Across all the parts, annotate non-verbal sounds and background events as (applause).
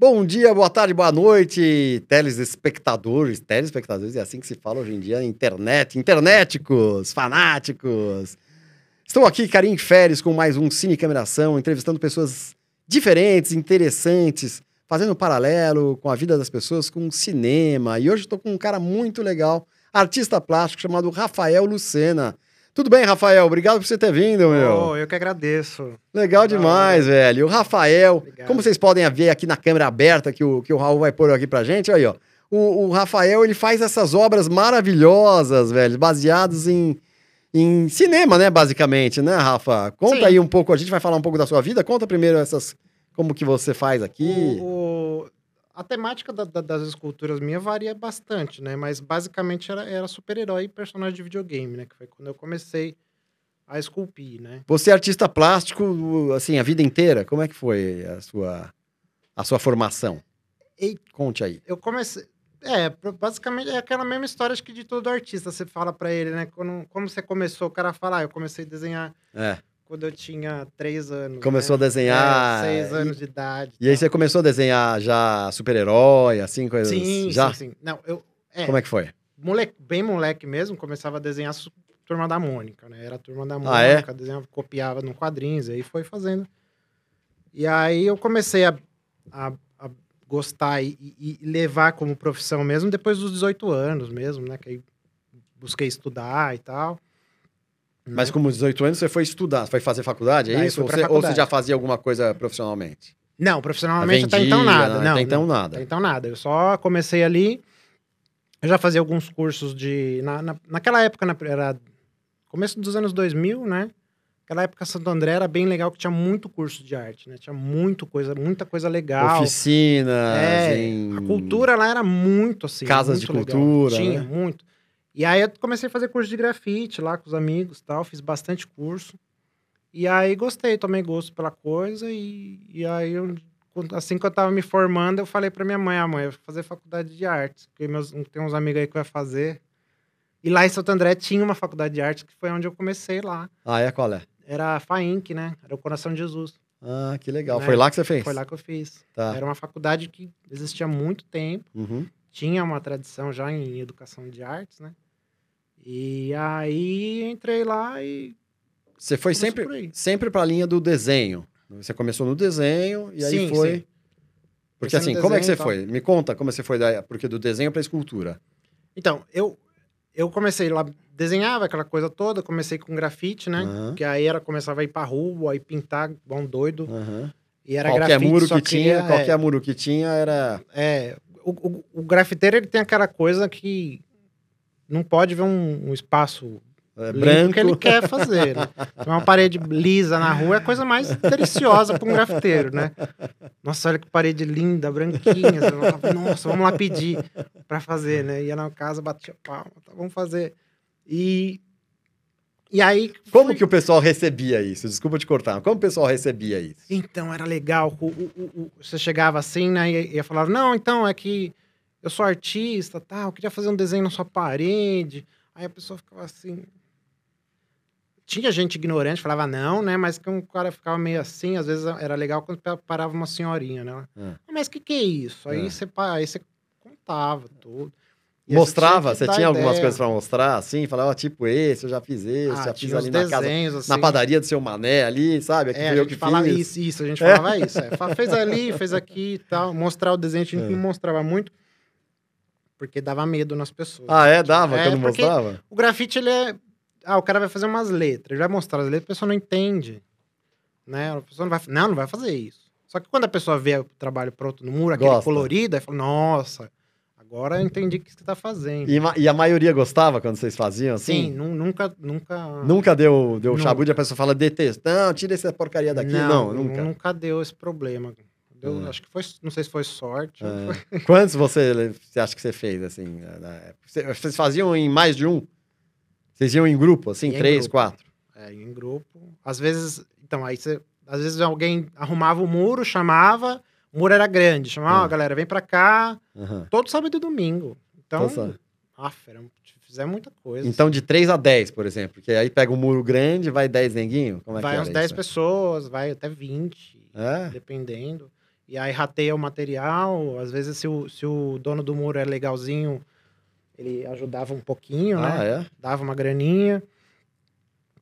Bom dia, boa tarde, boa noite, telespectadores, telespectadores, é assim que se fala hoje em dia, internet, internéticos, fanáticos. Estou aqui, Karim Férias, com mais um Cine Cameração, entrevistando pessoas diferentes, interessantes, fazendo um paralelo com a vida das pessoas com o cinema. E hoje estou com um cara muito legal, artista plástico chamado Rafael Lucena. Tudo bem, Rafael? Obrigado por você ter vindo, meu. Oh, eu que agradeço. Legal demais, velho. O Rafael, Obrigado. como vocês podem ver aqui na câmera aberta que o, que o Raul vai pôr aqui pra gente, olha aí, ó. O, o Rafael, ele faz essas obras maravilhosas, velho, baseadas em, em cinema, né, basicamente, né, Rafa? Conta Sim. aí um pouco, a gente vai falar um pouco da sua vida. Conta primeiro essas, como que você faz aqui. O- o- a temática da- da- das esculturas minha varia bastante, né? Mas basicamente era, era super-herói e personagem de videogame, né? Que foi quando eu comecei a esculpir, né? Você é artista plástico, assim, a vida inteira? Como é que foi a sua, a sua formação? E- Conte aí. Eu comecei. É, basicamente é aquela mesma história acho que de todo artista. Você fala pra ele, né? Quando, como você começou, o cara fala, ah, eu comecei a desenhar É. quando eu tinha três anos. Começou né? a desenhar, É, seis e- anos de idade. E aí você começou a desenhar já super-herói, assim, coisas? Sim, já? sim, sim. Não, eu. É, Como é que foi? moleque, bem moleque mesmo, começava a desenhar Turma da Mônica, né? Era a Turma da Mônica, Ah, é? desenhava, copiava no quadrinhos, e aí foi fazendo. E aí eu comecei a, a, a gostar e, e- e levar como profissão mesmo depois dos 18 anos mesmo, né? Que aí busquei estudar e tal. Mas com 18 anos você foi estudar, foi fazer faculdade, é isso? Ou você, ou você já fazia alguma coisa profissionalmente? Não, profissionalmente até Vendia, então nada. né? Não, Até então nada. Até então nada. Eu só comecei ali. Eu já fazia alguns cursos de. Na, na- naquela época, na- era começo dos anos 2000, né? Naquela época, Santo André era bem legal, que tinha muito curso de arte, né? Tinha muito coisa, muita coisa legal. Oficinas, É, em... A cultura lá era muito assim. Casas muito de legal. cultura, Tinha, né? muito. E aí eu comecei a fazer curso de grafite lá com os amigos e tal, fiz bastante curso. E aí gostei, tomei gosto pela coisa e, e aí eu, assim que eu tava me formando, eu falei pra minha mãe, ah mãe, eu vou fazer faculdade de artes, porque meus, tem uns amigos aí que vai fazer. E lá em Santo André tinha uma faculdade de arte que foi onde eu comecei lá. Ah, é? Qual é? Era a FAINC, né? Era o Coração de Jesus. Ah, que legal. Né? Foi lá que você fez? Foi lá que eu fiz. Tá. Era uma faculdade que existia há muito tempo Uhum. tinha uma tradição já em educação de artes, né? E aí entrei lá e Você foi sempre, sempre pra linha do desenho. Você começou no desenho e aí Sim, foi... sim. Porque assim, no como é que você desenho foi? Me conta como você foi, da... porque do desenho pra escultura. Então, eu eu comecei lá desenhava aquela coisa toda, comecei com grafite, né? Aham. Que aí era começava a ir pra rua, aí pintar igual um doido. Aham. E era Qualquer grafite, muro que tinha, queria- qualquer muro que tinha era... É, o, o, o grafiteiro ele tem aquela coisa que não pode ver um, um espaço é, branco. que ele quer fazer, né? Uma parede lisa na rua é a coisa mais deliciosa para um grafiteiro, né? Nossa, olha que parede linda, branquinha. Nossa, vamos lá pedir para fazer, né? Ia na casa, batia palma, tá, vamos fazer. E, e aí... Como fui- que o pessoal recebia isso? Desculpa te cortar. Como o pessoal recebia isso? Então, era legal. O, o- o- o- você chegava assim, né? E ia falar, não, então, é que eu sou artista, tá? Eu queria fazer um desenho na sua parede. Aí a pessoa ficava assim... Tinha gente ignorante, falava não, né? Mas que um cara ficava meio assim, às vezes era legal quando pa- parava uma senhorinha, né? É. "Ah, Mas o que, que é isso? Aí, É. você, aí você contava tudo. E Mostrava? Você dar tinha algumas ideia. coisas pra mostrar, assim? Falava, tipo esse, eu já fiz esse, Ah, já fiz tinha ali na casa, desenhos, assim. na padaria do seu mané ali, sabe? Aqui É, eu que gente falava fiz. isso, isso, a gente falava (laughs) isso. É. Fez ali, fez aqui e tal. Mostrar o desenho, a gente É. não mostrava muito, porque dava medo nas pessoas. Ah, é? Dava É, quando mostrava? O grafite, ele é... Ah, o cara vai fazer umas letras, ele vai mostrar as letras, a pessoa não entende. Né? A pessoa não vai... Não, não vai fazer isso. Só que quando a pessoa vê o trabalho pronto no muro, aquele Gosta. colorido, aí fala, nossa, agora eu entendi o que você tá fazendo. E, e a maioria gostava quando vocês faziam, assim? Sim, nu- nunca, nunca... Nunca deu, deu Nunca. chabu de a pessoa fala, detesto. Não, tira essa porcaria daqui. Não, nu- nunca. Nunca deu esse problema. Deu, É. Acho que foi, não sei se foi sorte. É. foi- (laughs) Quantos você, você acha que você fez, assim? na- época? Você- Vocês faziam em mais de um? Vocês iam em grupo, assim? Em três, grupo. quatro? É, em grupo. Às vezes, então, aí você. Às vezes alguém arrumava o muro, chamava, o muro era grande, chamava, ó, galera, vem pra cá, Aham. todo sábado e domingo. Então, sabe. aff, era, fizemos muita coisa. Então, de 3 a 10, por exemplo. Porque aí pega um muro grande, vai 10 neguinho? Como é vai que uns era 10 isso? pessoas, vai até 20, É? dependendo. E aí rateia o material. Às vezes, se o, se o dono do muro é legalzinho, ele ajudava um pouquinho, Ah, né? é? Dava uma graninha.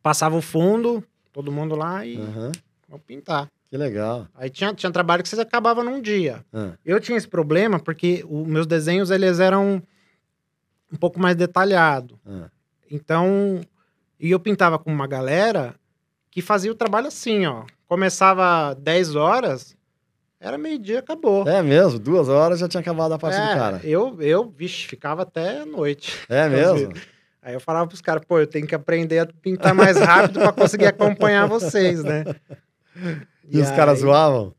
Passava o fundo, todo mundo lá e Aham. vamos pintar. Que legal. Aí tinha, tinha trabalho que você acabava num dia. Ah, Eu tinha esse problema porque os meus desenhos, eles eram um pouco mais detalhados. ah. Então, e eu pintava com uma galera que fazia o trabalho assim, ó. Começava 10 horas, era meio-dia, acabou. É mesmo? Duas horas já tinha acabado a parte do É, cara. Eu, eu, vixe, ficava até noite. É (laughs) mesmo? Aí eu falava pros caras, pô, eu tenho que aprender a pintar mais rápido pra conseguir acompanhar vocês, né? (laughs) E, os caras aí- zoavam?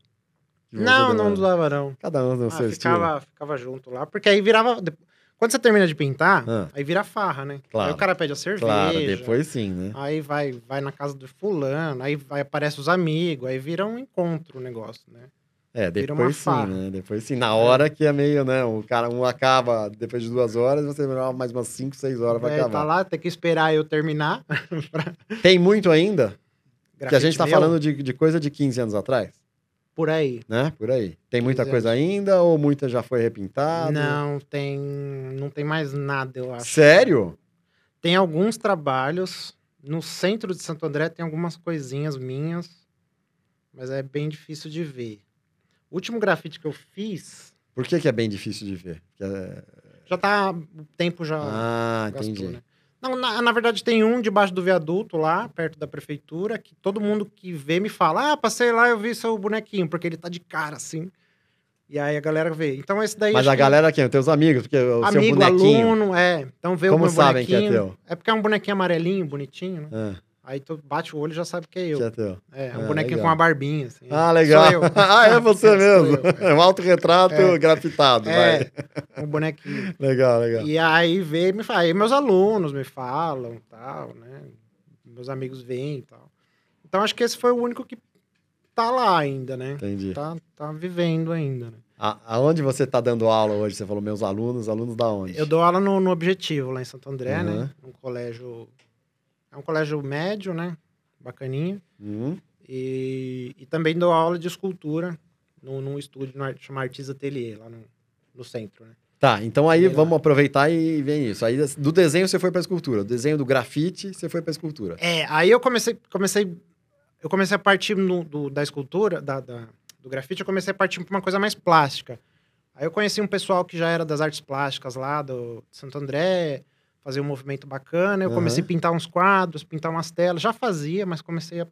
Que você Não, não zoava, não. Cada um no Ah, seu estilo. ficava, ficava junto lá, porque aí virava. Quando você termina de pintar, Ah. aí vira farra, né? Claro. Aí o cara pede a cerveja. Claro, depois sim, né? Aí vai, vai na casa do fulano, aí vai, aparece os amigos, aí vira um encontro o negócio, né? É, depois sim, né? Depois sim. Na hora que é meio, né? O cara, um acaba depois de duas horas, você demora mais umas cinco, seis horas pra Aí acabar. tá lá, tem que esperar eu terminar. (laughs) pra Tem muito ainda? Que a gente tá grafite meu, falando de, de coisa de 15 anos atrás, Por aí. né? Por aí. Tem muita 15 coisa ainda ou muita já foi repintada? Não tem, não tem mais nada, eu acho. Sério? Tem alguns trabalhos. No centro de Santo André tem algumas coisinhas minhas, mas é bem difícil de ver. O último grafite que eu fiz Por que, que é bem difícil de ver? É- já tá. O tempo já Ah, gastou, entendi. né? Não, na, na verdade tem um debaixo do viaduto lá, perto da prefeitura, que todo mundo que vê me fala: Ah, passei lá, eu vi seu bonequinho, porque ele tá de cara assim. E aí a galera vê. Então esse daí. Mas a que- galera quem? Os teus amigos, porque o seu Amigo, bonequinho. aluno, é. Então vê Como o meu sabem que é bonequinho. teu? É porque é um bonequinho amarelinho, bonitinho, né? Ah, Aí tu bate o olho e já sabe que é eu. é teu. É, um Ah, bonequinho legal. com uma barbinha, assim. Ah, legal. Sou eu. (laughs) ah, é você (laughs) mesmo. É um autorretrato É. grafitado, É, vai. um bonequinho. (laughs) Legal, legal. E aí vê, me fala, aí meus alunos me falam, tal, né? Meus amigos vêm e tal. Então acho que esse foi o único que tá lá ainda, né? Entendi. Tá, tá vivendo ainda, né? A- aonde você tá dando aula hoje? Você falou meus alunos, alunos da onde? Eu dou aula no, no Objetivo, lá em Santo André, Uhum. né? Um colégio... É um colégio médio, né? Bacaninha. Hum, E, e também dou aula de escultura no, num estúdio no, ar- chama Artista Atelier, lá no, no centro, né? Tá, então aí Sei lá. vamos aproveitar e ver isso. Aí do desenho você foi pra escultura, do desenho do grafite você foi pra escultura. É, aí eu comecei, comecei, eu comecei a partir no- do- da escultura, da, da- do grafite, eu comecei a partir para uma coisa mais plástica. Aí eu conheci um pessoal que já era das artes plásticas lá do de Santo André, fazia um movimento bacana. Eu Aham. comecei a pintar uns quadros, pintar umas telas. Já fazia, mas comecei a,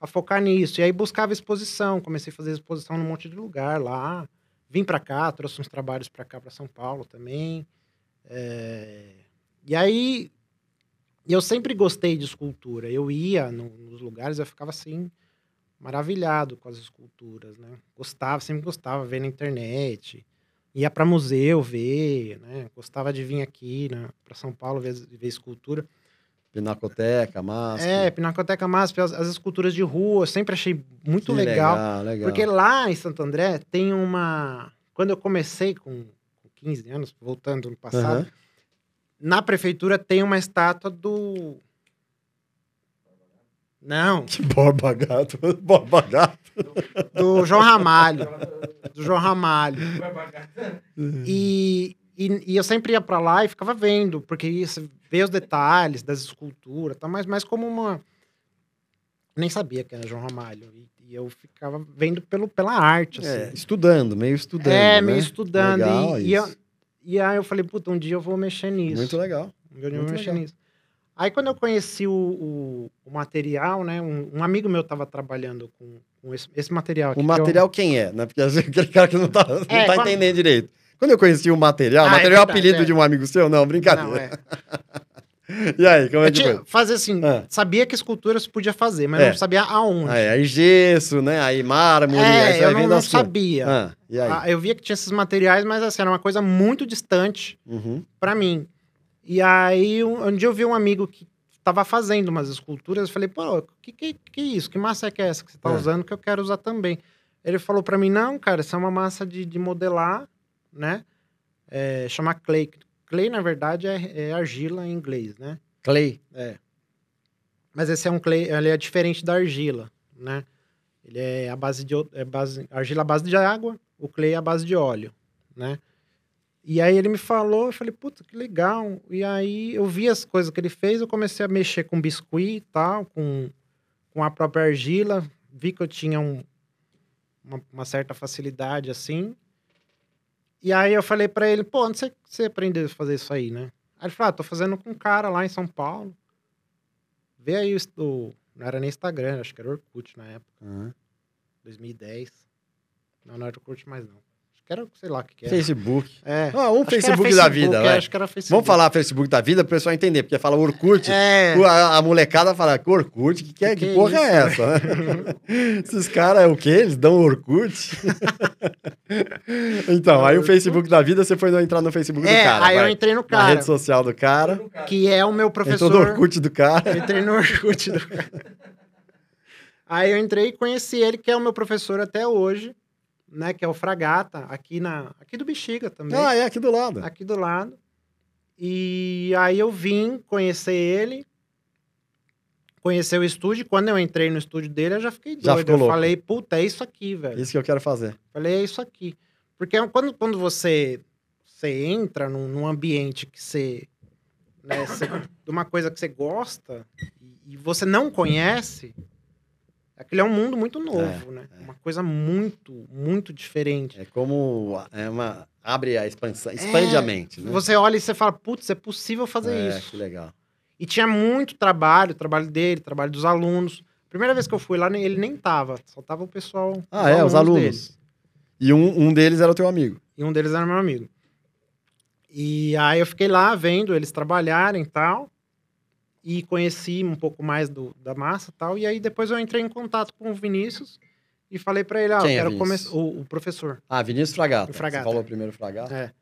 a focar nisso. E aí buscava exposição, comecei a fazer exposição num monte de lugar lá. Vim para cá, trouxe uns trabalhos para cá, para São Paulo também. É, E aí eu sempre gostei de escultura. Eu ia no- nos lugares, eu ficava assim maravilhado com as esculturas, né? Gostava, sempre gostava ver na internet. Ia para museu ver, né? Gostava de vir aqui na para São Paulo ver, ver escultura. Pinacoteca, máscara. É, Pinacoteca MASP, as, as esculturas de rua, eu sempre achei muito legal. legal, legal. Porque lá em Santo André tem uma. Quando eu comecei com, com 15 anos, voltando no passado, Aham. na prefeitura tem uma estátua do. Não, (laughs) Que borba gato, (laughs) borba gato. do João Ramalho. Do João Ramalho. E, e, e eu sempre ia pra lá e ficava vendo, porque ia se- ver os detalhes das esculturas, tá? mas mais como uma. Nem sabia que era João Ramalho. E, e eu ficava vendo pelo, pela arte, assim. É, estudando, meio estudando. É, né? meio estudando. Legal e, e, eu- e aí eu falei, puta, um dia eu vou mexer nisso. Muito legal. Um dia eu vou mexer legal. nisso. Aí quando eu conheci o, o, o material, né? Um, um amigo meu tava trabalhando com, com esse, esse material aqui. O que eu- material quem é? Né? Porque aquele cara que não tá, não É, tá quando- entendendo direito. Quando eu conheci o material, Ah, o é material é verdade, apelido é. de um amigo seu? Não, Não, brincadeira. é. (laughs) E aí, como é Eu que foi? fazer assim, Ah. sabia que esculturas podia fazer, mas É. não sabia aonde. Aí, aí gesso, né? Aí mármore, é, eu não, não sabia. Ah, e aí? Ah, eu via que tinha esses materiais, mas assim, era uma coisa muito distante Uhum. pra mim. E aí, um, um dia eu vi um amigo que tava fazendo umas esculturas, eu falei, pô, que que, que isso? Que massa é que é essa que você tá É. usando que eu quero usar também? Ele falou pra mim, não, cara, essa é uma massa de, de modelar, né? É, chama clay. Clay, na verdade, é, é argila em inglês, né? Clay. É. Mas esse é um clay, ele é diferente da argila, né? Ele é a base de é base, argila à base de água, o clay é a base de óleo, né? E aí ele me falou, eu falei, puta, que legal. E aí eu vi as coisas que ele fez, eu comecei a mexer com biscuit e tal, com, com a própria argila. Vi que eu tinha um, uma, uma certa facilidade assim. E aí eu falei para ele, pô, onde você, você aprendeu a fazer isso aí, né? Aí ele falou, ah, tô fazendo com um cara lá em São Paulo. Vê aí o, não era nem Instagram, acho que era Orkut na época. Uhum. 2010. Não, não era Orkut mais não. Era, sei lá o que, que era. Facebook. É. Ah, um era Facebook da vida, é, vai. Acho que era Facebook. Vamos falar Facebook da vida pro pessoal entender, porque fala Orkut. É. A, a molecada fala, Orkut? Que, que, é- Que é porra é isso, essa? (laughs) Esses caras, é o quê? Eles dão Orkut? (laughs) então, aí o Facebook da vida, você foi entrar no Facebook do É, cara. aí eu vai. entrei no Na cara, rede social do cara. que é o meu Entrou professor. no Orkut do cara. Eu entrei no Orkut do cara. (laughs) Aí eu entrei e conheci ele, que é o meu professor até hoje, né? Que é o Fragata, aqui, na, aqui do Bexiga também. Ah, é aqui do lado. aqui do lado. E aí eu vim conhecer ele, conhecer o estúdio. Quando eu entrei no estúdio dele, eu já fiquei Já doido. ficou eu louco. falei, puta, é isso aqui, velho. Isso que eu quero fazer. Falei, é isso aqui. Porque quando, quando você, você entra num, num ambiente que você, né, você- de uma coisa que você gosta e, e você não conhece, aquilo é um mundo muito novo, né? Uma coisa muito, muito diferente. É como é uma, abre a expansão, expande É, a mente, né? Você olha e você fala, putz, é possível fazer é, isso. que legal. E tinha muito trabalho, trabalho dele, trabalho dos alunos. Primeira vez que eu fui lá, ele nem tava. Só tava o pessoal. Ah, é, os alunos. dele. E um, um deles era o teu amigo. E um deles era meu amigo. E aí eu fiquei lá vendo eles trabalharem e tal. E conheci um pouco mais do, da massa e tal. E aí depois eu entrei em contato com o Vinícius e falei pra ele, ah, Quem é eu quero Vinícius? começar. O, o professor. Ah, Vinícius Fragata. O Fragata. Você falou primeiro Fragata. É.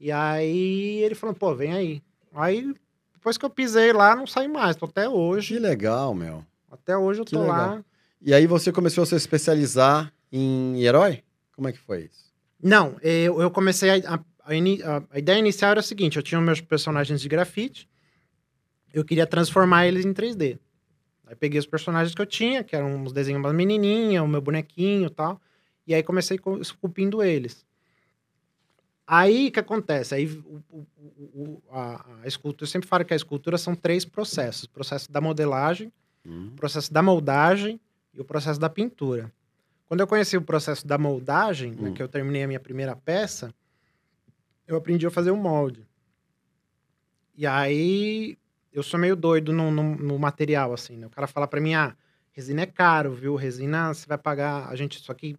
E aí ele falou, pô, vem aí. Aí, depois que eu pisei lá, não saí mais. Tô até hoje. Que legal, meu. Até hoje eu tô lá. E aí você começou a se especializar em herói? Como é que foi isso? Não, eu, eu comecei a, a, a- a ideia inicial era a seguinte: eu tinha meus personagens de grafite, eu queria transformar eles em 3D. Aí peguei os personagens que eu tinha, que eram uns desenhos da menininha, o meu bonequinho e tal, e aí comecei co- esculpindo eles. Aí o que acontece? Aí o- o- o- a, a escultura, eu sempre falo que a escultura são três processos: o processo da modelagem, Hum. o processo da moldagem e o processo da pintura. Quando eu conheci o processo da moldagem, né, Hum. que eu terminei a minha primeira peça, eu aprendi a fazer o molde. E aí eu sou meio doido no, no- no material, assim, né? O cara fala pra mim, ah, resina é caro, viu? Resina você vai pagar. A gente, isso aqui.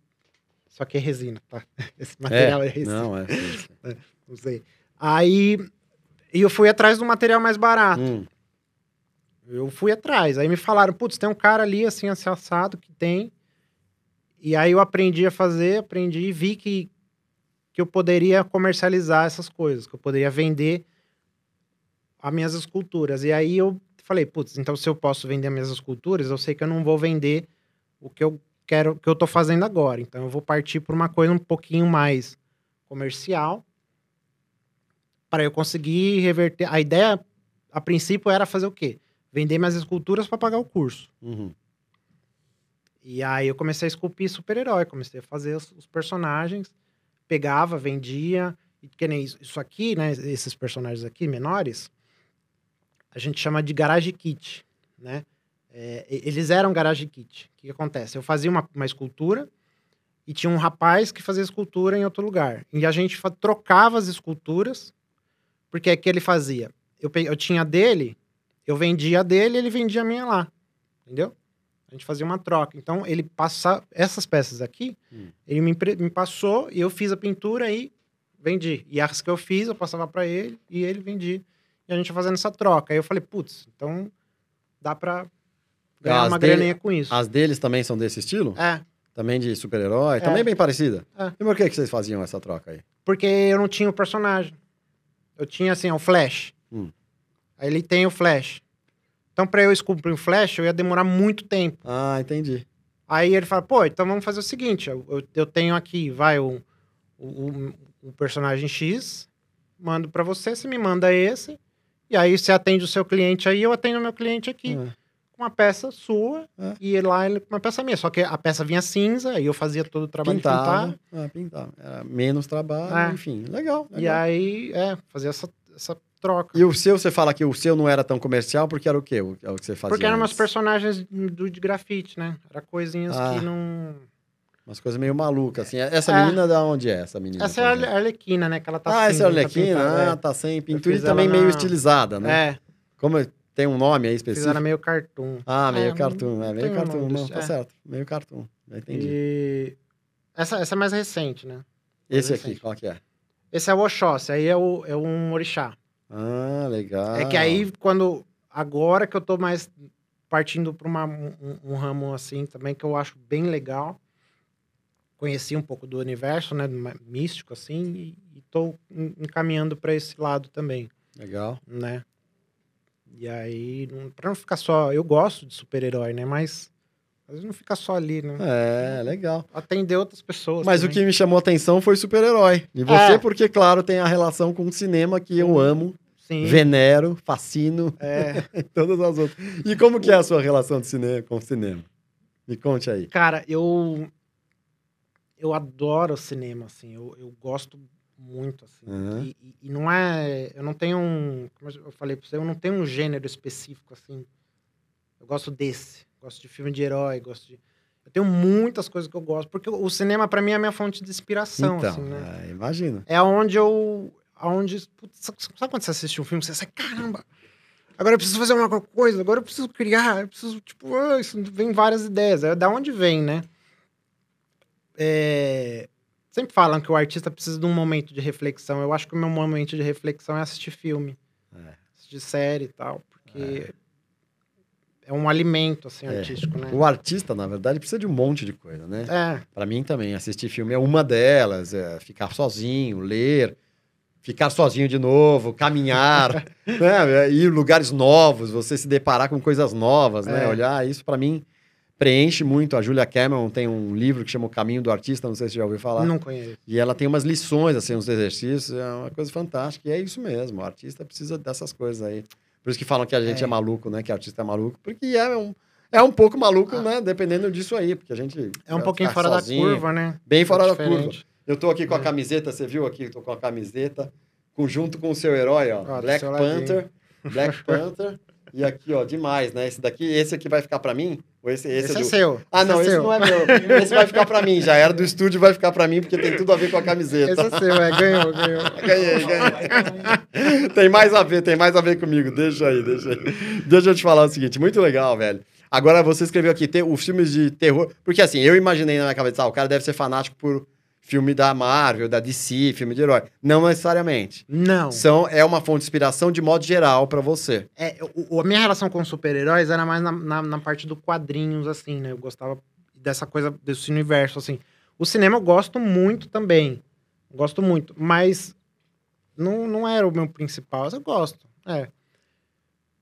Isso aqui é resina, tá? (laughs) Esse material é, resina. Não, é. sim. (laughs) Não sei. Aí. E eu fui atrás do material mais barato. Hum, Eu fui atrás. Aí me falaram, putz, tem um cara ali, assim, assim, assado, que tem. E aí eu aprendi a fazer, aprendi e vi que, que eu poderia comercializar essas coisas, que eu poderia vender as minhas esculturas. E aí eu falei, putz, então se eu posso vender as minhas esculturas, eu sei que eu não vou vender o que eu quero, que eu tô fazendo agora. Então eu vou partir por uma coisa um pouquinho mais comercial para eu conseguir reverter. A ideia, a princípio, era fazer o quê? Vender minhas esculturas para pagar o curso. uhum. E aí eu comecei a esculpir super-herói, comecei a fazer os, os personagens, pegava, vendia, e que nem isso, isso aqui, né, esses personagens aqui menores, a gente chama de garage kit, né? É, eles eram garage kit. O que, que acontece? Eu fazia uma, uma escultura e tinha um rapaz que fazia escultura em outro lugar. E a gente trocava as esculturas, porque é que ele fazia. Eu, eu tinha dele, eu vendia a dele, ele vendia a minha lá. Entendeu? A gente fazia uma troca. Então, ele passa essas peças aqui, Hum. ele me, me passou e eu fiz a pintura e vendi. E as que eu fiz, eu passava para ele e ele vendia. E a gente ia fazendo essa troca. Aí eu falei, putz, então dá pra ganhar As uma dele- graninha com isso. As deles também são desse estilo? É, Também de super-herói? É. Também bem parecida? É. E por que, que vocês faziam essa troca aí? porque eu não tinha o personagem. Eu tinha, assim, o Flash. Hum. Aí ele tem o Flash. Então, pra eu esculpir o Flash, eu ia demorar muito tempo. Ah, entendi. Aí ele fala, pô, então vamos fazer o seguinte, eu, eu- tenho aqui, vai, o, o, o- o personagem X, mando pra você, você me manda esse, e aí você atende o seu cliente aí, eu atendo o meu cliente aqui, com uma peça sua É. e lá ele uma peça minha. Só que a peça vinha cinza, aí eu fazia todo o trabalho de Pintava. pintar. Ah, pintava. Era menos trabalho, É. enfim. Legal. E legal. aí, é, fazia essa, essa troca. E o seu, você fala que o seu não era tão comercial porque era o quê? O, é o que você fazia? Porque eram umas antes? personagens do, de grafite, né? Era coisinhas Ah. que não. Umas coisas meio malucas, assim. Essa É. menina da onde é, essa menina? Essa é a Arlequina, né? Que ela tá ah, essa é a tá Arlequina? pintada, Ah, tá sem pintura e também meio na- estilizada, né? É, Como tem um nome aí específico? ela meio cartoon. Ah, meio É, cartoon. É, meio um cartoon. Não, tá é. certo. Meio cartoon. Já entendi. E essa, essa é mais recente, né? Esse aqui, recente. qual que é? Esse é o Oxóssi, aí é, o, é um orixá. Ah, legal. É que aí, quando. Agora que eu tô mais partindo para um, um ramo assim também, que eu acho bem legal. Conheci um pouco do universo, né? Místico, assim, e, e tô en- encaminhando para esse lado também, Legal. né? E aí, pra não ficar só. Eu gosto de super-herói, né? Mas às vezes não fica só ali, né? É, legal. Atender outras pessoas. Mas o também. que me chamou a atenção foi super-herói. E você, É. porque, claro, tem a relação com o cinema que eu amo, Sim. venero, fascino, É, (laughs) todas as outras. E como que é a sua relação de cinema, com o cinema? Me conte aí. Cara, eu. Eu adoro cinema, assim. Eu, eu gosto muito, assim. Uhum. E, e- e não é. Eu não tenho um. Como eu falei pra você, eu não tenho um gênero específico, assim. Eu gosto desse. Gosto de filme de herói, gosto de. Eu tenho muitas coisas que eu gosto, porque o cinema, pra mim, é a minha fonte de inspiração, então, assim, né? é, imagina. É onde eu. Aonde. Putz, sabe sabe quando você assiste um filme, você sai, caramba! Agora eu preciso fazer uma coisa, agora eu preciso criar, eu preciso, tipo, ah, isso vem várias ideias. É da onde vem, né? É, Sempre falam que o artista precisa de um momento de reflexão. Eu acho que o meu momento de reflexão é assistir filme, É. assistir série e tal, porque é, um alimento, assim, É. artístico, né? O artista, na verdade, precisa de um monte de coisa, né? É, Pra mim também, assistir filme é uma delas, é ficar sozinho, ler, ficar sozinho de novo, caminhar, (laughs) né? ir em lugares novos, você se deparar com coisas novas, né? É. Olhar, isso pra mim preenche muito. A Julia Cameron tem um livro que chama O Caminho do Artista, não sei se você já ouviu falar. não conheço. E ela tem umas lições, assim, uns exercícios, é uma coisa fantástica. E é isso mesmo, o artista precisa dessas coisas aí. Por isso que falam que a gente é, É. maluco, né? Que artista é maluco, porque é um, é um pouco maluco, né? Dependendo disso aí, porque a gente... É um pouquinho fora sozinho, da curva, né? Bem fora É da curva. Eu tô aqui com a É. camiseta, você viu aqui? Tô com a camiseta, com, junto com o seu herói, ó. Do Black. Panther. Black (laughs) Panther. E aqui, ó, demais, né? Esse daqui, esse aqui vai ficar pra mim? Esse, esse, Esse, é é do... seu. Ah, não, esse seu. não é meu. Esse vai ficar pra mim. Já era do estúdio, vai ficar pra mim, porque tem tudo a ver com a camiseta. Esse é seu, é, ganhou, ganhou. Ganhei, ganhei. tem mais a ver, tem mais a ver comigo. Deixa aí, deixa aí. Deixa eu te falar o seguinte, muito legal, velho. Agora você escreveu aqui, te, os filmes de terror. Porque assim, eu imaginei na minha cabeça, ah, o cara deve ser fanático por filme da Marvel, da DC, filme de herói. Não necessariamente. Não. São, é uma fonte de inspiração de modo geral pra você. É, o, a minha relação com super-heróis era mais na, na, na parte do quadrinhos, assim, né? Eu gostava dessa coisa, desse universo, assim. O cinema eu gosto muito também. Gosto muito. Mas não, não era o meu principal. Eu gosto, é.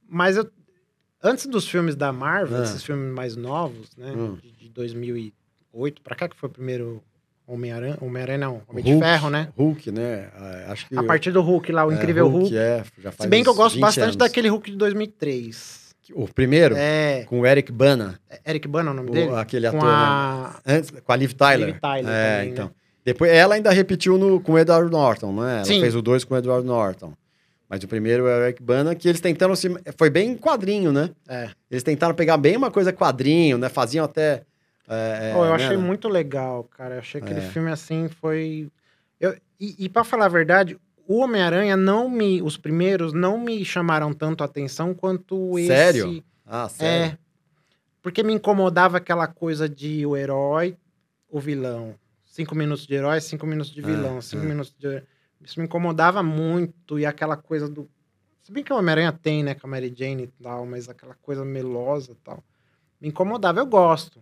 Mas eu, antes dos filmes da Marvel, Ah. esses filmes mais novos, né? Hum. De, de 2008 pra cá, que foi o primeiro Homem-Aranha. Homem-Aranha não, Homem Hulk, de Ferro, né? Hulk, né? Ah, Acho que A partir do Hulk lá, o é, Incrível Hulk. é, já faz Se bem que eu gosto 20 bastante anos. daquele Hulk de 2003. O primeiro, É. com o Eric Bana, Eric Bana é o nome o- dele? aquele ator, Com né? a... Antes, com a Liv Tyler. Liv Tyler é, também, né? então. Depois, ela ainda repetiu no, com o Edward Norton, não é? Ela Sim. fez o dois com o Edward Norton. Mas o primeiro é o Eric Bana, que eles tentaram se... Foi bem quadrinho, né? É. Eles tentaram pegar bem uma coisa quadrinho, né? Faziam até... é, Pô, eu né? achei muito legal, cara. Eu achei aquele É. filme assim foi. Eu... E, e para falar a verdade, o Homem-Aranha não me. Os primeiros não me chamaram tanto a atenção quanto esse. Sério? Ah, É. sério? Porque me incomodava aquela coisa de o herói, o vilão. Cinco minutos de herói, cinco minutos de vilão. Ah, cinco ah. minutos de. Isso me incomodava muito. E aquela coisa do. Se bem que o Homem-Aranha tem, né, com a Mary Jane e tal, mas aquela coisa melosa e tal. Me incomodava, eu gosto.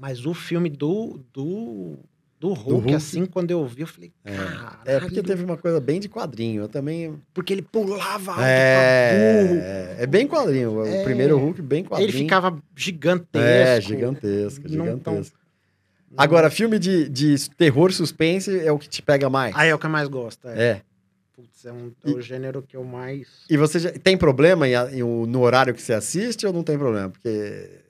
Mas o filme do. do. do Hulk, Hulk? assim, quando eu vi, eu falei, É. caralho. É, porque teve uma coisa bem de quadrinho. Eu também... Porque ele pulava alto pra burro. É, é, é bem quadrinho. O É. primeiro Hulk, bem quadrinho. Ele ficava gigantesco. É, gigantesco, gigantesco. tão- Agora, filme de, de terror suspense é o que te pega mais. Aí é o que eu mais gosto. É. É. putz, é, um, é o gênero que eu mais. E você já, tem problema em, em o- no horário que você assiste ou não tem problema? Porque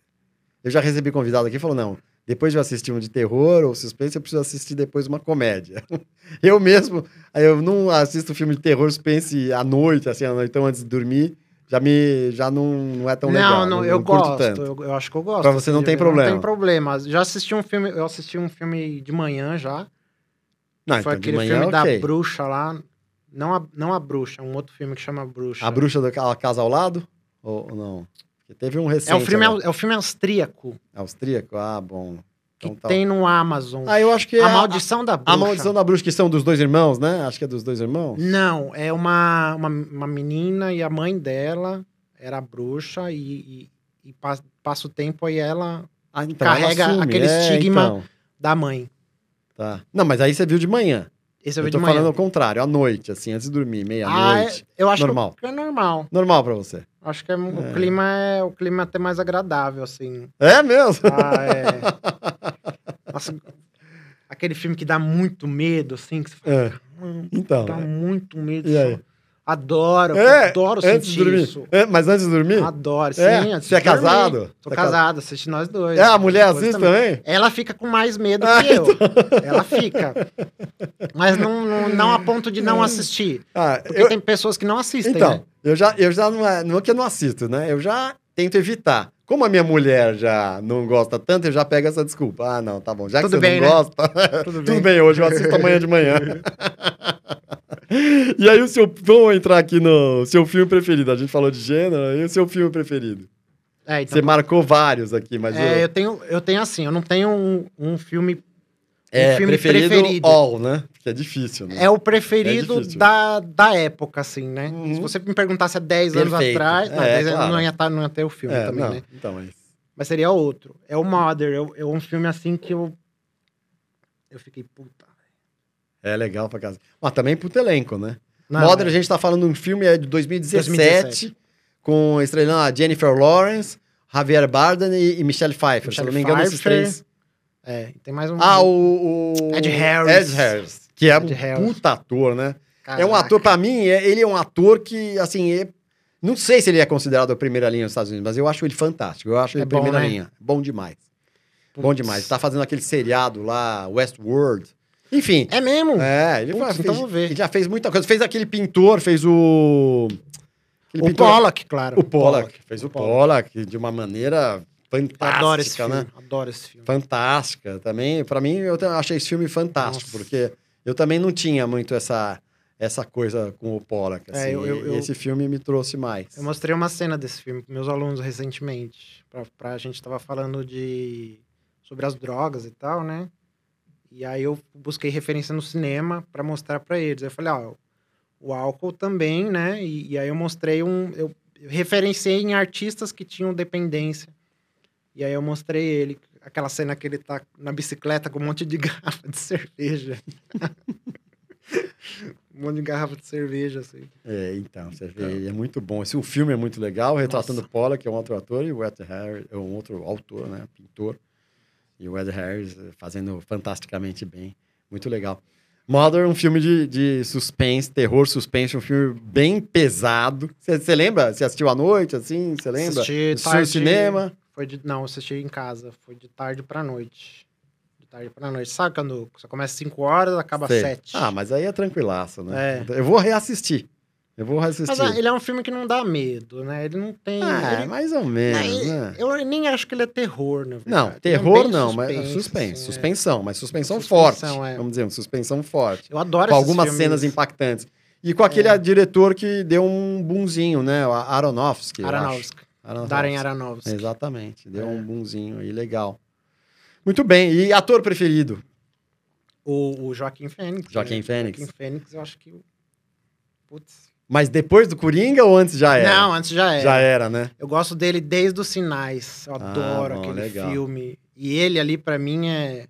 eu já recebi convidado aqui e falou: não, depois de eu assistir um de terror ou suspense, eu preciso assistir depois uma comédia. (laughs) eu mesmo, eu não assisto filme de terror, suspense à noite, assim, à noite, então antes de dormir, já, me, já não, não é tão não, legal. não, eu curto gosto. Eu, eu acho que eu gosto. Pra você não assim, tem eu problema. Não tem problema. Já assisti um filme, eu assisti um filme de manhã já. Não, foi então aquele manhã, filme ok. da bruxa lá. Não a, não a bruxa, um outro filme que chama Bruxa. A bruxa daquela casa ao lado? Ou não? Porque teve um recente. É o filme, agora. é o filme austríaco Austríaco? Ah, bom. que Então tá. tem no Amazon. Ah, eu acho que é a a- Maldição da Bruxa. A maldição da bruxa, que são dos dois irmãos, né? Acho que é dos dois irmãos. Não, é uma, uma, uma menina e a mãe dela era bruxa e, e, e pas- passa o tempo aí ela Ah, então ela Carrega assume. aquele É, estigma então. da mãe. Tá. Não, mas aí você viu de manhã. Esse eu eu vi tô de manhã. falando ao contrário, à noite, assim, antes de dormir, ah, é- meia-noite. eu acho Normal. que é normal. Normal pra você. Acho que é- É. o clima é o clima é até mais agradável, assim. É mesmo? Ah, é. (laughs) Nossa, aquele filme que dá muito medo, assim, que você fala, É. "Hum, Então. dá muito medo. E aí? Só." Adoro, É, adoro antes de sentir dormir. isso. É, mas antes de dormir? Adoro, sim. É? antes Você é de dormir. casado? Tô Você é casado, assisti nós dois. É, a mulher assiste também? Ela fica com mais medo Ah, que eu. Ela fica. Mas não, não, não a ponto de não assistir. Ah, Porque eu, tem pessoas que não assistem, então, né? eu já, eu já não é, não é que eu não assisto, né? Eu já tento evitar. Como a minha mulher já não gosta tanto, eu já pego essa desculpa. Ah, não, tá bom. Já Tudo que você bem, não né? gosta, Tudo (laughs) tudo bem, hoje eu assisto amanhã de manhã. (laughs) e aí, o seu. Vamos entrar aqui no seu filme preferido. A gente falou de gênero, e o seu filme preferido? É, então, Você marcou vários aqui, mas. é, o- eu, tenho, eu tenho assim, eu não tenho um, um filme. é, filme preferido, preferido. all, né? Porque é difícil, né? É o preferido É da, da época, assim, né? Uhum. Se você me perguntasse há 10 anos atrás. Não, É, 10 anos claro. não ia, tá, não ia ter o filme É, também, não, né? Então, mas. Mas seria outro. É o Mother. É, é um filme assim que eu. Eu fiquei, puta. É legal pra casa. Mas também pro elenco, né? Não, Mother, é- a gente tá falando de um filme é de 2017, 2017. com estrelando a Jennifer Lawrence, Javier Bardem e, e Michelle Pfeiffer. Se eu não me Michelle engano, esses Pfeiffer. três. É, tem mais um. Ah, o, o- Ed Harris. Ed Harris, que é Ed um Harris. puta ator, né? É um Caraca. ator, pra mim, é- ele é um ator que, assim, é- não sei se ele é considerado a primeira linha nos Estados Unidos, mas eu acho ele fantástico. Eu acho ele É bom, primeira né? linha. Bom demais. Bom demais. Tá fazendo aquele seriado lá, Westworld. Enfim. É mesmo? É, ele, Putz, faz- então fez- vou ver. ele já fez muita coisa. Fez aquele pintor, fez o. aquele o pintor- Pollock, claro. O Pollock. Fez o O Pollock. Pollock de uma maneira fantástica, Adoro esse filme. né? Adoro esse filme. Fantástica. Também, pra mim, eu achei esse filme fantástico, Nossa. porque eu também não tinha muito essa, essa coisa com o Pollock. É, Assim, eu- eu- eu- esse filme me trouxe mais. Eu mostrei uma cena desse filme para meus alunos recentemente. Pra, pra gente tava falando de sobre as drogas e tal, né? E aí eu busquei referência no cinema para mostrar para eles. Eu falei, ó, o álcool também, né? E, e aí eu mostrei um. Eu, referenciei em artistas que tinham dependência. E aí eu mostrei ele, aquela cena que ele tá na bicicleta com um monte de (laughs) garrafa de cerveja. (laughs) um monte de garrafa de cerveja, assim. É, então, você vê, ele é muito bom. Esse, o filme é muito legal, retratando o Pollock, que é um outro ator, e o Ed Harris é um outro autor, né? Pintor. E o Ed Harris eh, fazendo fantasticamente bem. Muito legal. Mother, um filme de, de suspense, terror, suspense, um filme bem pesado. Você lembra? Você assistiu à noite, assim? Você lembra? Assisti no tarde- cinema? Foi de, não, assisti em casa. Foi de tarde pra noite. De tarde pra noite. Sabe quando você começa às 5 horas, acaba às Sei. 7? Ah, mas aí é tranquilaço, né? É. Eu vou reassistir. Eu vou reassistir. Mas ah, ele é um filme que não dá medo, né? Ele não tem. Ah, ele- mais ou Não, menos, ele- né? Eu nem acho que ele é terror, na verdade. Não, é terror bem não, mas suspense, suspense, assim, é. suspensão, mas suspensão, Suspensão, forte. é. Vamos dizer, uma suspensão forte. Eu adoro Com algumas filmes. cenas impactantes. E com aquele É. diretor que deu um boomzinho, né? O Aronofsky. Aronofsky. Aronofsky. Darren Aronofsky. Exatamente, deu É. um boomzinho aí, legal. Muito bem, e ator preferido? O, o Joaquim Fênix. Joaquim né? Fênix. Joaquim Fênix, eu acho que. Putz. Mas depois do Coringa ou antes já era? Não, antes já era. Já era, né? Eu gosto dele desde os sinais. Eu Ah, adoro bom, aquele legal. filme. E ele ali, pra mim, é.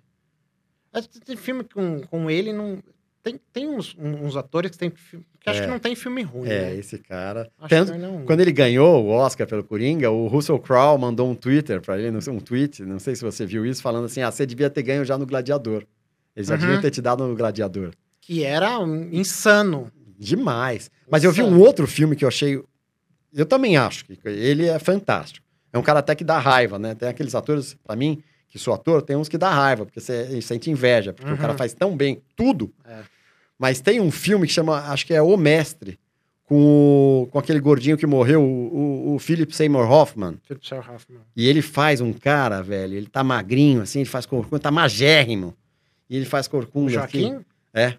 é- Tem filme com, com ele, não. Tem, tem uns, uns atores que tem. Que acho É. que não tem filme ruim. É, né? esse cara. Acho Tanto, que não. Quando ele ganhou o Oscar pelo Coringa, o Russell Crowe mandou um Twitter pra ele, não sei, um tweet, não sei se você viu isso, falando assim: ah, você devia ter ganho já no Gladiador. Eles já Uhum. deviam ter te dado no Gladiador. Que era um insano. Demais. Mas eu vi um outro filme que eu achei. Eu também acho que ele é fantástico. É um cara até que dá raiva, né? Tem aqueles atores, pra mim, que sou ator, tem uns que dá raiva, porque você sente inveja, porque o cara Uhum. faz tão bem tudo. É. Mas tem um filme que chama, acho que é O Mestre, com, o- com aquele gordinho que morreu, o, o, o Philip Seymour Hoffman. Philip Seymour Hoffman. E ele faz um cara, velho, ele tá magrinho, assim, ele faz corcunda, tá magérrimo. E ele faz O corcunda. Joaquim? Assim. É.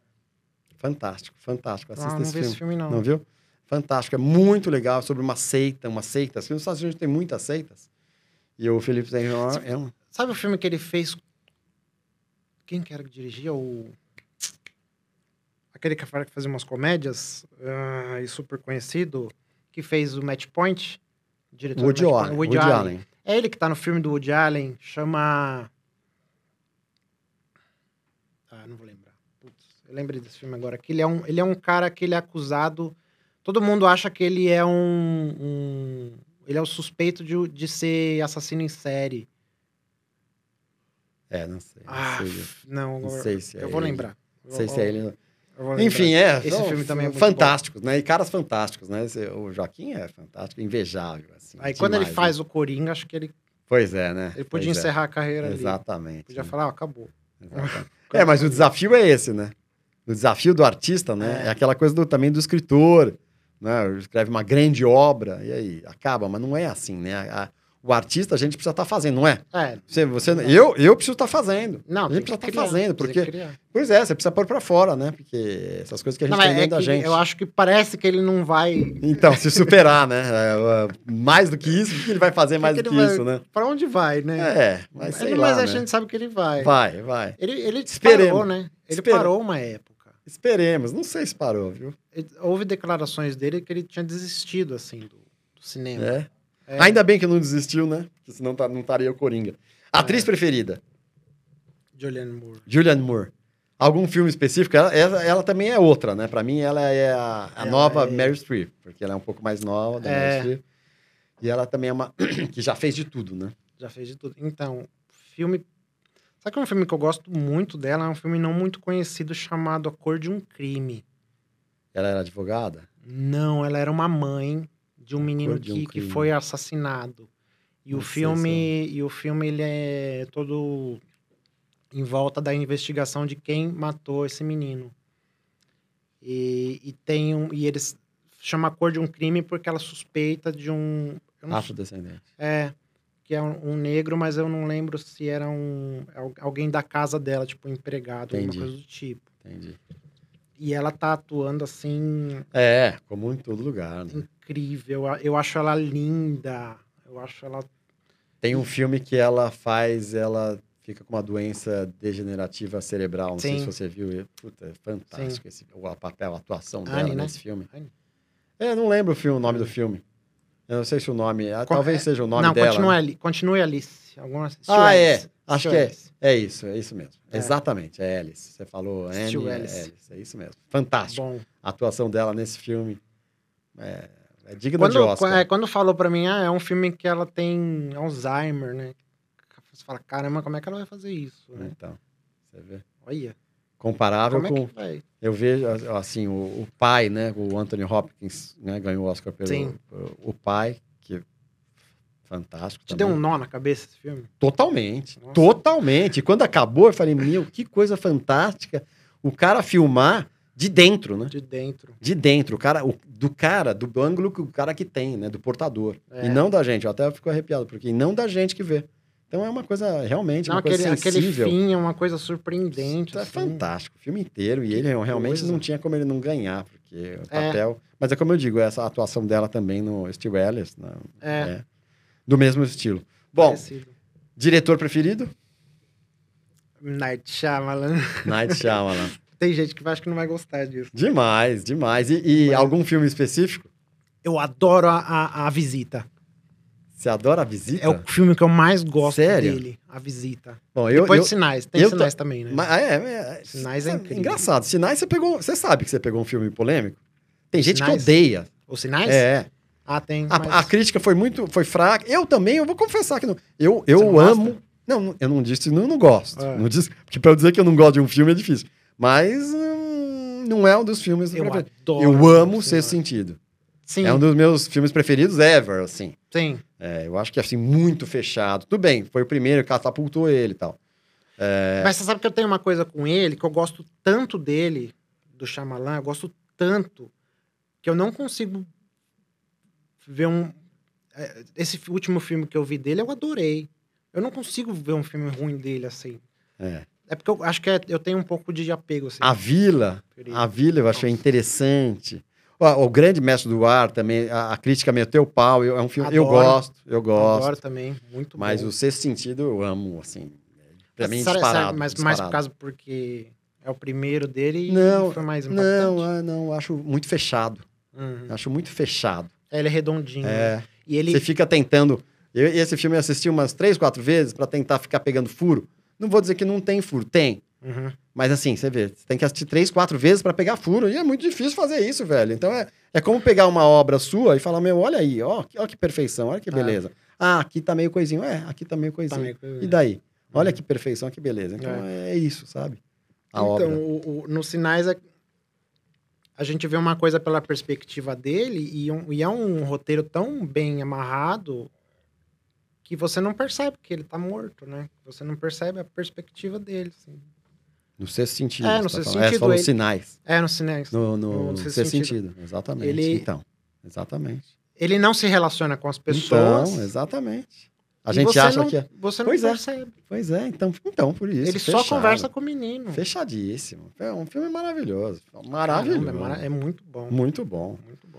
Fantástico, fantástico. Assista Ah, não esse filme. esse filme, não. Não viu? Fantástico. É muito legal sobre uma seita, uma seita. Assim, nos Estados Unidos tem muitas seitas. E o Felipe Seymour é um. Sabe o filme que ele fez? Quem que era que dirigia? O... Aquele que fazia umas comédias ah, e super conhecido, que fez o Match Point. Diretor Woody Match Allen. Point, Woody Allen. É ele que tá no filme do Woody Allen, chama. Ah, não vou lembrar. Eu lembrei desse filme agora. Que ele é um, ele é um cara que ele é acusado. Todo mundo acha que ele é um. um- ele é o suspeito de, de ser assassino em série. É, não sei. Não Ah, sei, não, não sei se é eu vou ele. lembrar. Não sei se é ele. Enfim, é. Esse são filme também é fantásticos, né? E caras fantásticos, né? Esse- o Joaquim é fantástico, invejável. Assim, Aí quando ele demais, faz né? o Coringa, acho que ele, Pois é, né? ele podia Pois é. encerrar a carreira ali. Exatamente. Podia né? falar, ó, acabou. Exatamente. É, mas o desafio é esse, né? O desafio do artista, né? É, É. aquela coisa do- também do escritor, né? Escreve uma grande obra e aí acaba, mas não é assim, né? A- o artista a gente precisa estar fazendo, não é? É. Você, você, eu, eu preciso estar fazendo. Não, a gente precisa estar criar, fazendo, porque, pois é, você precisa pôr pra fora, né? Porque essas coisas que a gente Não, tem é dentro da gente. eu acho que parece que ele não vai. Então, se superar, (laughs) né? É, é, mais do que isso, o que ele vai fazer mais do que vai- isso, né? Pra onde vai, né? É, mas sei Ele- lá, mas a né? gente sabe que ele vai. Vai, vai. Ele, ele Esperemos. parou, né? Ele parou uma época. Esperemos. Não sei se parou, viu? Houve declarações dele que ele tinha desistido, assim, do, do cinema. É. É. Ainda bem que não desistiu, né? Porque senão tá- não estaria o Coringa. Atriz É. preferida? Julianne Moore. Julianne Moore. Algum filme específico? Ela, ela- ela também é outra, né? Pra mim, ela é a, a Ela nova é- Meryl Streep, porque ela é um pouco mais nova da É. Meryl Streep. E ela também é uma (clears throat) que já fez de tudo, né? Já fez de tudo. Então, filme. Sabe que é um filme que eu gosto muito dela? É um filme não muito conhecido chamado A Cor de um Crime. Ela era advogada? Não, ela era uma mãe de um menino de um que, que foi assassinado. E o Não sei filme, e o filme ele é todo em volta da investigação de quem matou esse menino. E, e tem um e eles chama a cor de um crime porque ela suspeita de um Afrodescendente. é, que é um, um negro, mas eu não lembro se era um al- alguém da casa dela, tipo um empregado, Entendi. alguma coisa do tipo. Entendi. E ela tá atuando assim É, como em todo lugar, né? incrível. Eu acho ela linda. Eu acho ela Tem um filme que ela faz, ela fica com uma doença degenerativa cerebral. Não sei Sim. se você viu. Puta, é fantástico esse, o papel, a atuação dela né? nesse filme. Anne. É, não lembro o, filme, o nome do filme. Eu não sei se o nome. Qual- talvez é- seja o nome não, dela. continue, ali, continue Alice. Alguma... Ah, é. Alice. Acho Steel que é. Alice. É isso, é isso mesmo. É. Exatamente, é Alice. Você falou Anne, é Alice. É isso mesmo. Fantástico. Bom. A atuação dela nesse filme é, é digna de Quando, Oscar. é, quando falou pra mim, ah, é um filme que ela tem Alzheimer, né? Você fala, caramba, como é que ela vai fazer isso? né? Então, você vê. Olha, Comparável como é com... que vai? Eu vejo, assim, o, o pai, né? O Anthony Hopkins né, ganhou o Oscar pelo Sim. o, pai, que fantástico Te também. deu um nó na cabeça esse filme? Totalmente, Nossa. totalmente. E quando acabou, eu falei, meu, que coisa fantástica o cara filmar de dentro, né? De dentro. De dentro, o cara, o- do cara, do, do ângulo que o cara que tem, né? Do portador. É. E não da gente. Eu até fico arrepiado, porque não da gente que vê. Então é uma coisa, realmente, Não, uma coisa aquele, aquele sensível. fim é uma coisa surpreendente. É assim. fantástico, o filme inteiro. E ele Que realmente coisa. não tinha como ele não ganhar, porque o É. papel. Mas é como eu digo, essa atuação dela também no Steve Ellis, né? É, É, do mesmo estilo. Bom, parecido. diretor preferido? Night Shyamalan. (laughs) Night Shyamalan. Tem gente que acho que não vai gostar disso. demais, demais. E, e Mas- algum filme específico? Eu adoro a, a, a Visita. Você adora a visita? É o filme que eu mais gosto Sério? dele. A Visita. Bom, eu, Depois eu, de Sinais. Tem Sinais também, né? Mas, é, é, é, Sinais é incrível. engraçado. Sinais você pegou. Você sabe que você pegou um filme polêmico? Tem gente Sinais? que odeia. Os Sinais? É. Ah, tem. A, mas- a crítica foi muito. Foi fraca. Eu também, eu vou confessar que não. Eu, eu não amo. gosta? Não, eu não disse, não, não gosto. É. Não disse, porque pra eu dizer que eu não gosto de um filme é difícil. Mas hum, não é um dos filmes Eu adoro. Eu amo Sexto Sentido. Sim, É um dos meus filmes preferidos ever, assim. sim. É, eu acho que é assim, muito fechado. Tudo bem, foi o primeiro que catapultou ele e tal. Mas você sabe que eu tenho uma coisa com ele, que eu gosto tanto dele, do Shyamalan, eu gosto tanto, que eu não consigo ver um... é, Esse último filme que eu vi dele, eu adorei. Eu não consigo ver um filme ruim dele, assim. É. É porque eu acho que é- eu tenho um pouco de apego, assim. A Vila, a Vila eu achei Nossa. interessante. O, o Grande Mestre do Ar também, a, a crítica meteu o pau. eu- é um filme, eu Adoro. gosto, eu gosto. Adoro também, muito Mas bom. o Sexto Sentido eu amo, assim. Pra mim, Sabe- sabe- disparado. Mas mais por disparado. causa porque é o primeiro dele e Não, foi mais Não, impactante. ah, não, eu acho muito fechado. Uhum. Eu Acho muito fechado. É, ele é redondinho. né? É. E ele... Você fica tentando. Eu, esse filme eu assisti umas três, quatro vezes pra tentar ficar pegando furo. Não vou dizer que não tem furo, tem. Uhum. Mas assim, você vê, você tem que assistir três, quatro vezes pra pegar furo. E é muito difícil fazer isso, velho. Então é, é como pegar uma obra sua e falar, meu, olha aí, ó, que- ó que perfeição, olha que É. beleza. Ah, aqui tá meio coisinho. É, aqui tá meio Tá coisinho. meio coisa- E daí? Olha que perfeição, que beleza. Então é, isso, sabe? A então, obra. o, o- nos sinais, é- a gente vê uma coisa pela perspectiva dele e, um- e é um roteiro tão bem amarrado que você não percebe que ele tá morto, né? Você não percebe a perspectiva dele, assim. No sexto sentido. É, no tá sexto. É, sentido, falou ele- sinais. É, nos sinais. No, no, No no sexto sentido. sentido. Exatamente. Ele- Então, exatamente. Ele não se relaciona com as pessoas. Então, exatamente. A e gente acha não- que é. Você não Pois é. percebe. Pois é, então, então por isso. ele só fechado. conversa com o menino. Fechadíssimo. É um filme maravilhoso. Caramba, Maravilhoso. é, mara- é muito bom. Muito bom. Muito bom.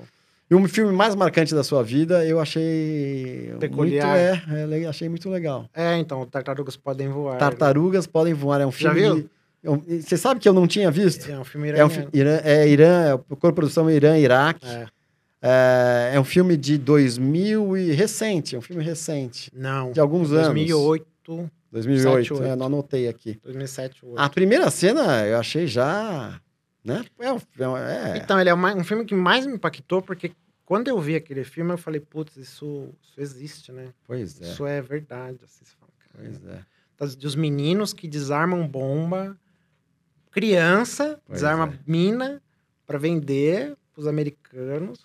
E o filme mais marcante da sua vida, eu achei. Peculiar. Muito, é, é, achei muito legal. É, então, tartarugas podem voar. Tartarugas Podem Voar é um Já filme. viu? de- é um- Você sabe que eu não tinha visto? É um filme É um iraniano. Irã, é Irã, é o produção Irã-Iraque. É. É, é um filme de 2000 e recente, é um filme recente, Não. de alguns anos. 2008, 2008, Sete, é, não anotei aqui. 2007, 2008. A primeira cena eu achei já, né? É, é é- Então, ele é uma- um filme que mais me impactou, porque quando eu vi aquele filme, eu falei, putz, isso, isso existe, né? pois é, Isso é verdade. Assim, você fala, cara. pois é. Das- Dos meninos que desarmam bomba, criança, Pois desarma é. mina para vender pros americanos.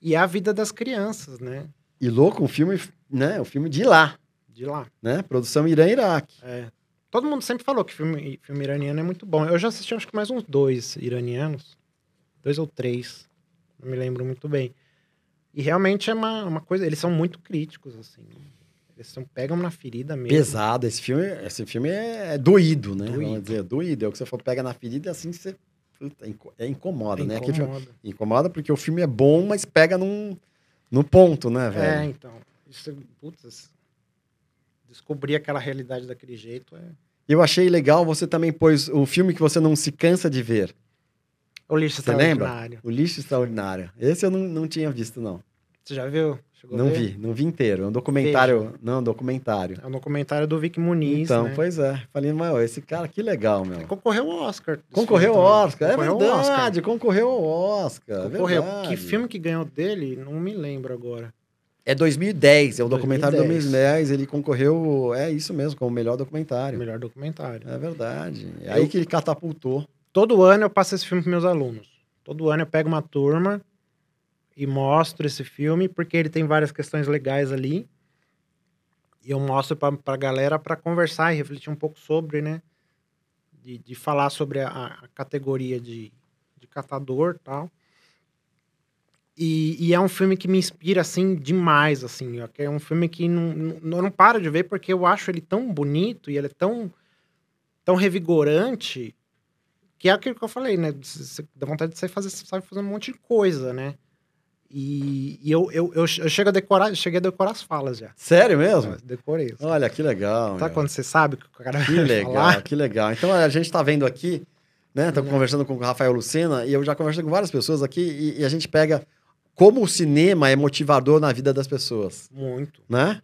E é a vida das crianças, né? E louco, um filme, né? Um filme de lá, De lá. né? Produção Irã-Iraque. É. Todo mundo sempre falou que filme, filme iraniano é muito bom. Eu já assisti acho que mais uns dois iranianos. Dois ou três. Não me lembro muito bem. E realmente é uma, uma coisa. Eles são muito críticos, assim. Eles são, pegam na ferida mesmo. Pesado, esse filme, esse filme é, é doído, né? Doído. Vamos dizer, doído. É o que você for pega na ferida e assim você. puta, é incomoda, né? Aquele filme- Incomoda. incomoda porque o filme é bom, mas pega num, no ponto, né, É, velho? então. Isso, putz, descobrir aquela realidade daquele jeito é. Eu achei legal, você também pôs o filme que você não se cansa de ver. O lixo Você lembra? extraordinário. O Lixo Extraordinário. Esse eu não, não tinha visto, não. Você já viu? Chegou Não vi, não vi inteiro. É um documentário. Não, um documentário. É um documentário do Vic Muniz. então, né? pois é. Falei, mas esse cara, que legal, meu. Concorreu ao Oscar. Concorreu ao. Oscar, é Concorreu ao Oscar. verdade, concorreu ao Oscar. é Concorreu. verdade. Que filme que ganhou dele? Não me lembro agora. É 2010, é o documentário de 2010. 2010. Ele concorreu, é isso mesmo, como melhor documentário. Melhor documentário. É verdade. É Eu- aí que ele catapultou. Todo ano eu passo esse filme para meus alunos. Todo ano eu pego uma turma e mostro esse filme, porque ele tem várias questões legais ali. E eu mostro para a galera para conversar e refletir um pouco sobre, né? De, de falar sobre a, a categoria de, de catador tal. E, e é um filme que me inspira, assim, demais, assim. que É um filme que não, não, não paro de ver porque eu acho ele tão bonito e ele é tão, tão revigorante que é aquilo que eu falei, né? Você dá vontade de você fazer, sabe fazer um monte de coisa, né? E, e eu, eu, eu, chego a decorar, cheguei a decorar as falas já. Sério mesmo? Eu decorei. Sabe Olha, que legal. meu. quando você sabe que o cara Que legal, falar? que legal. Então a gente está vendo aqui, né? Estamos Né. conversando com o Rafael Lucena e eu já conversei com várias pessoas aqui e, e a gente pega como o cinema é motivador na vida das pessoas, Muito. né?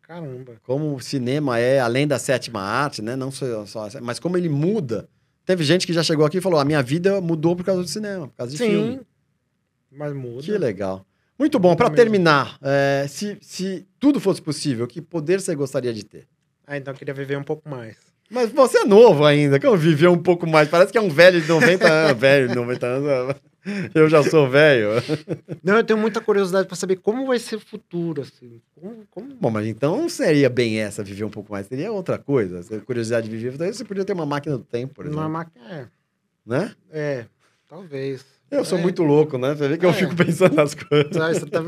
Caramba. Como o cinema é além da sétima arte, né? Não só, só mas como ele muda. Teve gente que já chegou aqui e falou: a minha vida mudou por causa do cinema, por causa de filme. Mas muda. Que legal. Muito bom. Para terminar, é, se, se tudo fosse possível, que poder você gostaria de ter? Ah, então eu queria viver um pouco mais. Mas você é novo ainda, que viveu um pouco mais. Parece que é um velho de 90 anos. (laughs) velho de 90 anos. Eu já sou velho. Não, eu tenho muita curiosidade para saber como vai ser o futuro, assim. Como, como... Bom, mas então não seria bem essa, viver um pouco mais. Seria outra coisa. Se a curiosidade de viver, você podia ter uma máquina do tempo, por exemplo. Uma máquina, é. Né? É, talvez. Eu sou É. muito louco, né? Você vê que eu É. fico pensando nas coisas. Ah, você tá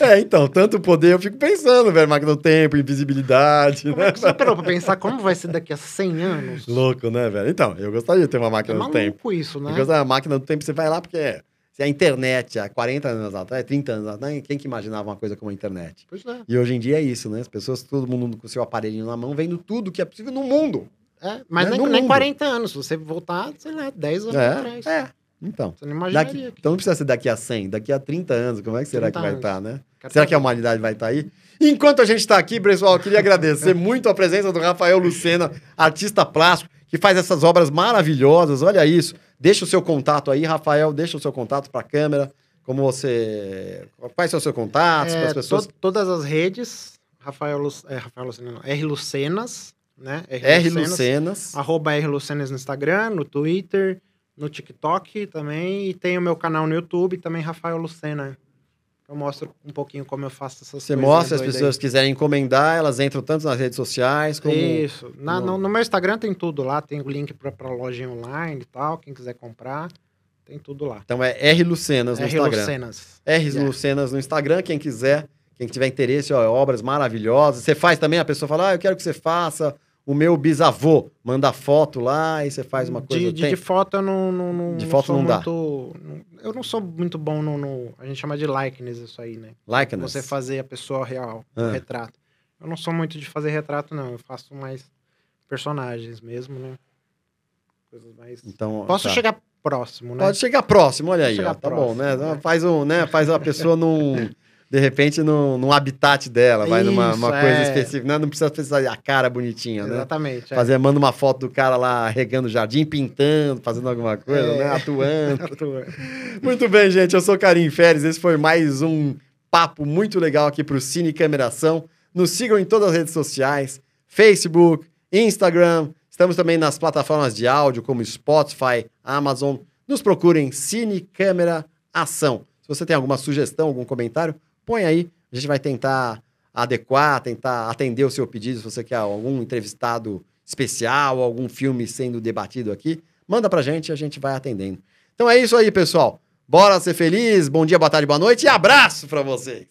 É, então, tanto poder, eu fico pensando, velho, máquina do tempo, invisibilidade, Como é né? que você parou pra pensar como vai ser daqui a 100 anos? Louco, né, velho? Então, eu gostaria de ter uma É máquina do tempo. isso, né? Porque a máquina do tempo, você vai lá porque se a internet há 40 anos atrás, 30 anos atrás, quem que imaginava uma coisa como a internet? Pois é. E hoje em dia é isso, né? As pessoas, todo mundo com seu aparelhinho na mão, vendo tudo que é possível no mundo. É, mas Né? nem, nem mundo. 40 anos. Se você voltar, sei lá, 10 anos atrás. É, é. Então. Você não imaginaria. Daqui, que- então não precisa ser daqui a 100, daqui a 30 anos, como é que será que 30 vai estar, né? Quero Será que a humanidade vai estar aí? Enquanto a gente está aqui, pessoal, eu queria agradecer (laughs) muito a presença do Rafael Lucena, artista plástico, que faz essas obras maravilhosas. Olha isso. Deixa o seu contato aí, Rafael, deixa o seu contato para a câmera. Como você. Quais são os seus contatos para É, as pessoas? to- todas as redes, Rafael, Lu, é, Rafael Lucena, não, R Lucenas, né? R. Lucenas. Arroba R Lucenas no Instagram, no Twitter, no TikTok também. E tem o meu canal no YouTube, também Rafael Lucena. Eu mostro um pouquinho como eu faço essas Você mostra, as doidas aí. pessoas quiserem encomendar, elas entram tanto nas redes sociais como. Isso. Na- no, no meu Instagram tem tudo lá. Tem o link pra lojinha online e tal. Quem quiser comprar, tem tudo lá. Então é R. Lucenas no R Instagram. Lucenas. R. Yeah. Lucenas no Instagram, quem quiser, quem tiver interesse, ó, obras maravilhosas. Você faz também, a pessoa fala, ah, eu quero que você faça o meu bisavô. Manda foto lá e você faz uma coisa. De, de, de foto eu não, não, não De não foto sou não dá. muito- eu não sou muito bom no, no- A gente chama de likeness isso aí, né? Likeness. Você fazer a pessoa real, Ah. o retrato. Eu não sou muito de fazer retrato, não. Eu faço mais personagens mesmo, né? Coisas mais. Então, Posso tá. chegar próximo, né? Pode chegar próximo, olha aí, ó, tá próximo, bom, né? né? Faz um, né? Faz a pessoa num, (laughs) de repente num, num habitat dela, vai numa Isso, uma coisa é. específica, né? não precisa precisar a cara bonitinha, né? Exatamente. é. Fazer, manda uma foto do cara lá regando o jardim, pintando, fazendo alguma coisa, É. né? Atuando. (laughs) Atua. Muito bem, gente. Eu sou Karim Férez. Esse foi mais um papo muito legal aqui pro Cine Cameração. Nos sigam em todas as redes sociais: Facebook, Instagram. Estamos também nas plataformas de áudio como Spotify, Amazon. Nos procurem Cine Câmera Ação. Se você tem alguma sugestão, algum comentário, põe aí. A gente vai tentar adequar, tentar atender o seu pedido. Se você quer algum entrevistado especial, algum filme sendo debatido aqui, manda pra gente e a gente vai atendendo. Então é isso aí, pessoal. Bora ser feliz. Bom dia, boa tarde, boa noite e abraço pra vocês.